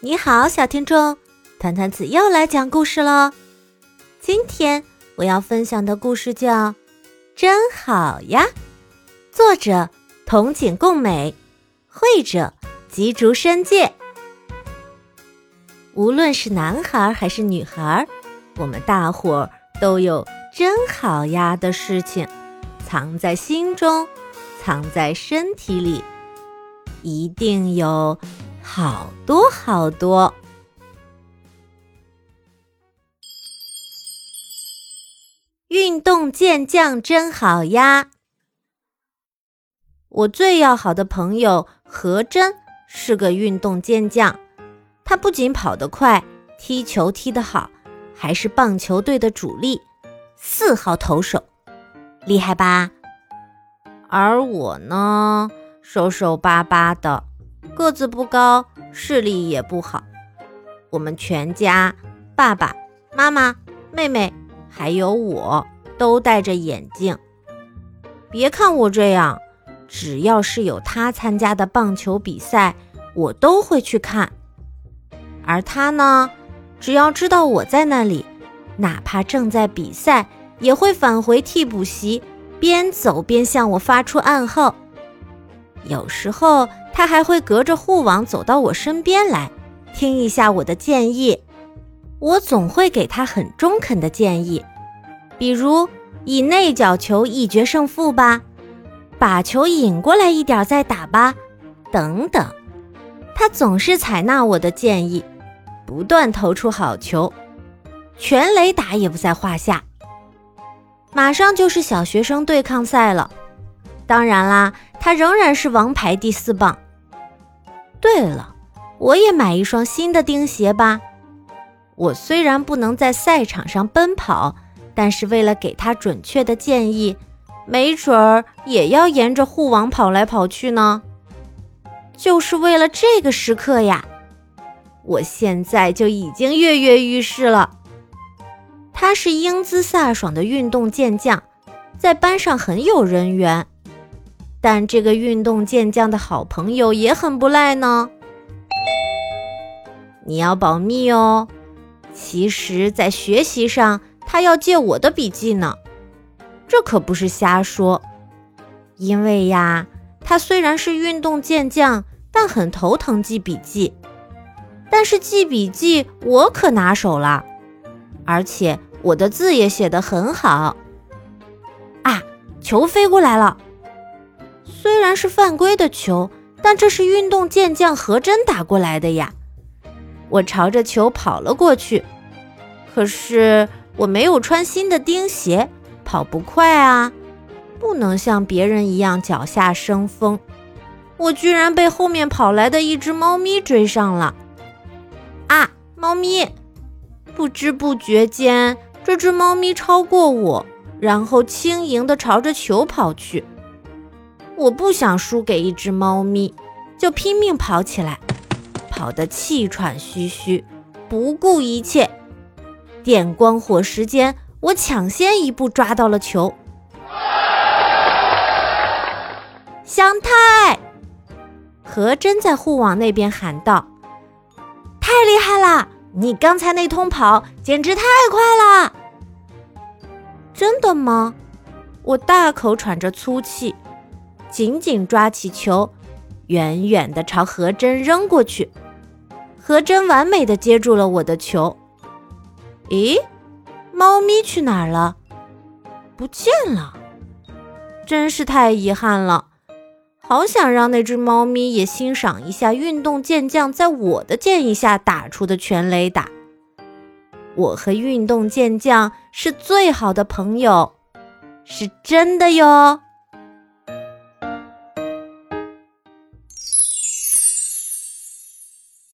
你好，小听众，团团子又来讲故事喽。今天我要分享的故事叫《真好呀》，作者童景共美，绘者吉竹伸介。无论是男孩还是女孩，我们大伙儿都有真好呀的事情，藏在心中，藏在身体里，一定有。好多好多！运动健将真好呀！我最要好的朋友何真是个运动健将，他不仅跑得快，踢球踢得好，还是棒球队的主力，四号投手，厉害吧？而我呢，瘦瘦巴巴的。个子不高，视力也不好。我们全家，爸爸妈妈、妹妹，还有我都戴着眼镜。别看我这样，只要是有他参加的棒球比赛，我都会去看。而他呢，只要知道我在那里，哪怕正在比赛，也会返回替补席，边走边向我发出暗号。有时候。他还会隔着护网走到我身边来，听一下我的建议。我总会给他很中肯的建议，比如以内角球一决胜负吧，把球引过来一点再打吧，等等。他总是采纳我的建议，不断投出好球，全垒打也不在话下。马上就是小学生对抗赛了，当然啦，他仍然是王牌第四棒。对了，我也买一双新的钉鞋吧。我虽然不能在赛场上奔跑，但是为了给他准确的建议，没准儿也要沿着护网跑来跑去呢。就是为了这个时刻呀，我现在就已经跃跃欲试了。他是英姿飒爽的运动健将，在班上很有人缘。但这个运动健将的好朋友也很不赖呢，你要保密哦。其实，在学习上，他要借我的笔记呢，这可不是瞎说。因为呀，他虽然是运动健将，但很头疼记笔记。但是记笔记我可拿手了，而且我的字也写得很好。啊，球飞过来了。虽然是犯规的球，但这是运动健将何真打过来的呀！我朝着球跑了过去，可是我没有穿新的钉鞋，跑不快啊，不能像别人一样脚下生风。我居然被后面跑来的一只猫咪追上了！啊，猫咪！不知不觉间，这只猫咪超过我，然后轻盈地朝着球跑去。我不想输给一只猫咪，就拼命跑起来，跑得气喘吁吁，不顾一切。电光火石间，我抢先一步抓到了球。香太，何真在护网那边喊道：“太厉害了！你刚才那通跑简直太快了！”真的吗？我大口喘着粗气。紧紧抓起球，远远地朝何真扔过去。何真完美的接住了我的球。咦，猫咪去哪儿了？不见了，真是太遗憾了。好想让那只猫咪也欣赏一下运动健将在我的建议下打出的全垒打。我和运动健将是最好的朋友，是真的哟。